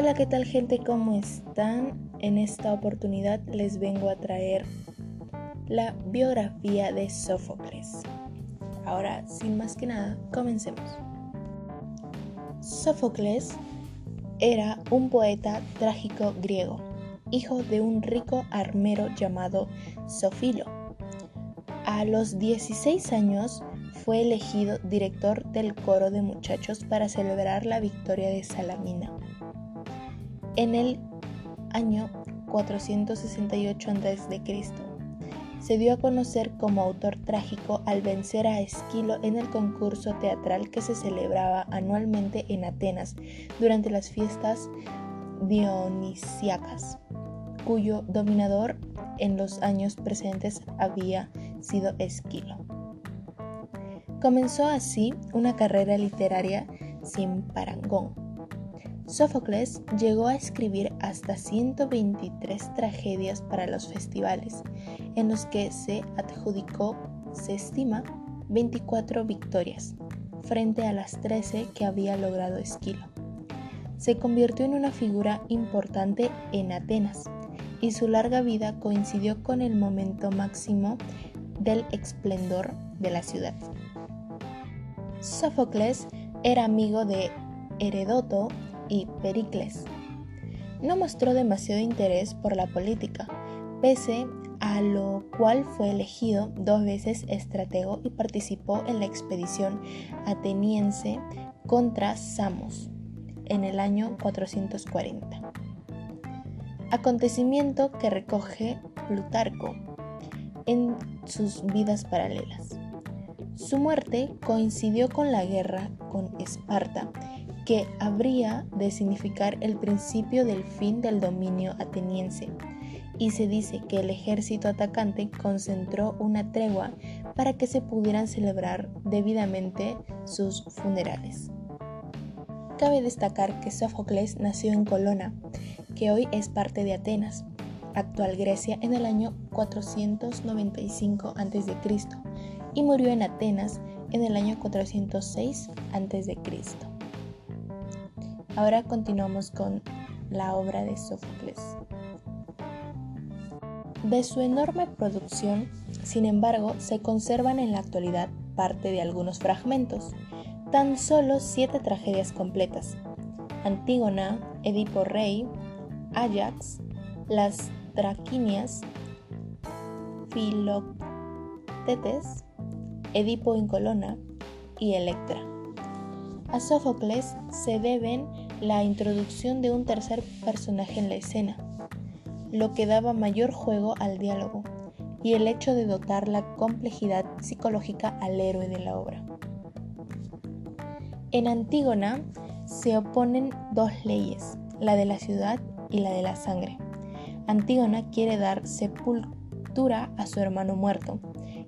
Hola, ¿qué tal gente? ¿Cómo están? En esta oportunidad les vengo a traer la biografía de Sófocles. Ahora, sin más que nada, comencemos. Sófocles era un poeta trágico griego, hijo de un rico armero llamado Sofilo. A los 16 años fue elegido director del coro de muchachos para celebrar la victoria de Salamina. En el año 468 a.C., se dio a conocer como autor trágico al vencer a Esquilo en el concurso teatral que se celebraba anualmente en Atenas durante las fiestas dionisíacas, cuyo dominador en los años presentes había sido Esquilo. Comenzó así una carrera literaria sin parangón. Sófocles llegó a escribir hasta 123 tragedias para los festivales, en los que se adjudicó, se estima, 24 victorias, frente a las 13 que había logrado Esquilo. Se convirtió en una figura importante en Atenas, y su larga vida coincidió con el momento máximo del esplendor de la ciudad. Sófocles era amigo de Heredoto y Pericles. No mostró demasiado interés por la política, pese a lo cual fue elegido dos veces estratego y participó en la expedición ateniense contra Samos en el año 440. Acontecimiento que recoge Plutarco en sus vidas paralelas. Su muerte coincidió con la guerra con Esparta, que habría de significar el principio del fin del dominio ateniense, y se dice que el ejército atacante concentró una tregua para que se pudieran celebrar debidamente sus funerales. Cabe destacar que Sófocles nació en Colona, que hoy es parte de Atenas, actual Grecia, en el año 495 a.C y murió en Atenas en el año 406 a.C. Ahora continuamos con la obra de Sófocles. De su enorme producción, sin embargo, se conservan en la actualidad parte de algunos fragmentos, tan solo siete tragedias completas. Antígona, Edipo Rey, Ajax, las Traquinias, Filoctetes, Edipo en Colona y Electra. A Sófocles se deben la introducción de un tercer personaje en la escena, lo que daba mayor juego al diálogo, y el hecho de dotar la complejidad psicológica al héroe de la obra. En Antígona se oponen dos leyes, la de la ciudad y la de la sangre. Antígona quiere dar sepultura a su hermano muerto,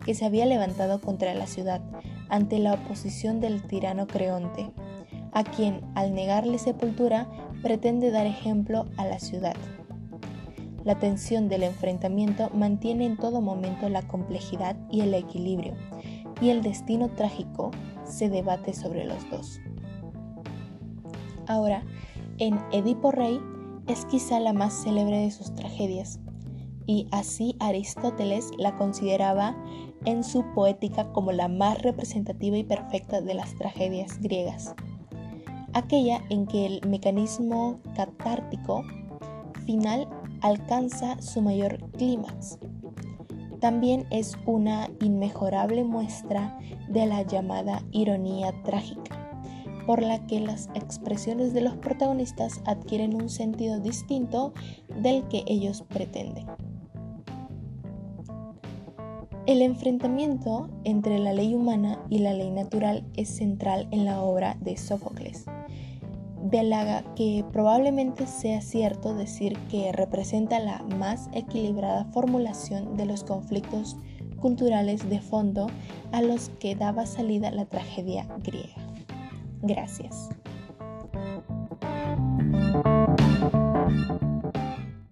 que se había levantado contra la ciudad ante la oposición del tirano Creonte, a quien, al negarle sepultura, pretende dar ejemplo a la ciudad. La tensión del enfrentamiento mantiene en todo momento la complejidad y el equilibrio, y el destino trágico se debate sobre los dos. Ahora, en Edipo Rey es quizá la más célebre de sus tragedias, y así Aristóteles la consideraba en su poética como la más representativa y perfecta de las tragedias griegas, aquella en que el mecanismo catártico final alcanza su mayor clímax. También es una inmejorable muestra de la llamada ironía trágica, por la que las expresiones de los protagonistas adquieren un sentido distinto del que ellos pretenden. El enfrentamiento entre la ley humana y la ley natural es central en la obra de Sófocles. Belaga que probablemente sea cierto decir que representa la más equilibrada formulación de los conflictos culturales de fondo a los que daba salida la tragedia griega. Gracias.